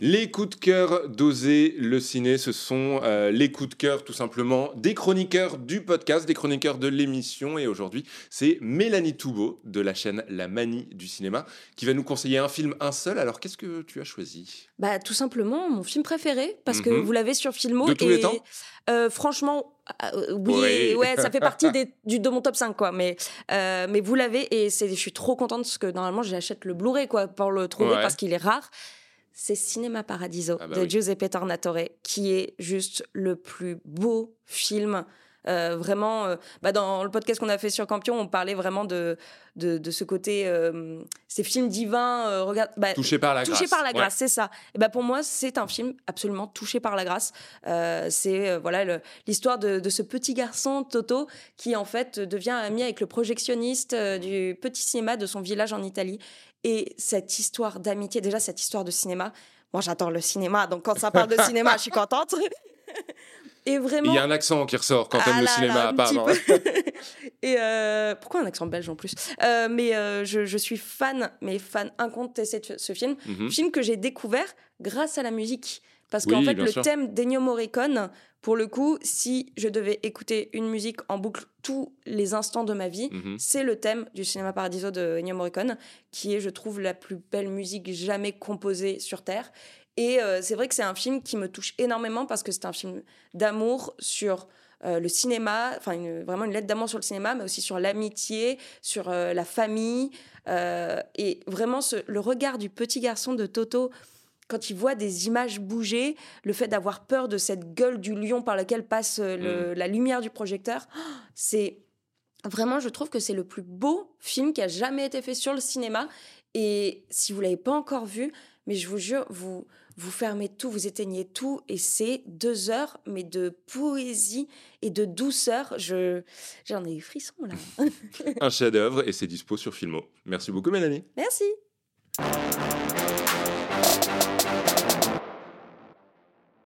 Les coups de cœur d'oser le ciné, ce sont euh, les coups de cœur tout simplement des chroniqueurs du podcast, des chroniqueurs de l'émission. Et aujourd'hui, c'est Mélanie Toubeau de la chaîne La Manie du cinéma qui va nous conseiller un film, un seul. Alors qu'est-ce que tu as choisi? Bah tout simplement mon film préféré parce que Mhm. vous l'avez sur Filmo. De tous et, les temps? euh, Franchement, euh, oui, Oui. ouais, ça fait partie des- du, de mon top 5 quoi. Mais, euh, mais vous l'avez et c'est, je suis trop contente parce que normalement j'achète le Blu-ray quoi pour le trouver Ouais. parce qu'il est rare. C'est Cinéma Paradiso Ah bah de oui. Giuseppe Tornatore qui est juste le plus beau film. Euh, vraiment, euh, bah, dans le podcast qu'on a fait sur Campion, on parlait vraiment de, de, de ce côté, euh, ces films divins, regarde, bah, Touché par la touché grâce. par la Ouais. grâce, c'est ça. Et ben pour moi, c'est un film absolument touché par la grâce. C'est voilà l'histoire de, de ce petit garçon Toto qui en fait devient ami avec le projectionniste du petit cinéma de son village en Italie. Et cette histoire d'amitié, déjà cette histoire de cinéma. Moi, j'adore le cinéma, donc quand ça parle de cinéma, je suis contente. Et vraiment. Il y a un accent qui ressort quand t'aimes Ah le là cinéma, apparemment. Et euh, pourquoi un accent belge en plus? Euh, Mais euh, je, je suis fan, mais fan incontesté de ce film. Mhm. Film que j'ai découvert grâce à la musique. Parce Oui, qu'en fait, le sûr. thème d'Ennio Morricone, pour le coup, si je devais écouter une musique en boucle tous les instants de ma vie, Mhm. c'est le thème du Cinéma Paradiso de Ennio Morricone, qui est, je trouve, la plus belle musique jamais composée sur Terre. Et euh, c'est vrai que c'est un film qui me touche énormément parce que c'est un film d'amour sur euh, le cinéma, enfin une- vraiment une lettre d'amour sur le cinéma, mais aussi sur l'amitié, sur euh, la famille. et vraiment ce- le regard du petit garçon de Toto quand il voit des images bouger, le fait d'avoir peur de cette gueule du lion par laquelle passe le- la lumière du projecteur, c'est vraiment, je trouve que c'est le plus beau film qui a jamais été fait sur le cinéma. Et si vous l'avez pas encore vu, mais je vous jure, vous vous fermez tout, vous éteignez tout, et c'est deux heures, mais de poésie et de douceur. Je j'en ai eu frisson là. Un chef-d'œuvre et c'est dispo sur Filmo. Merci beaucoup, Mélanie. Merci.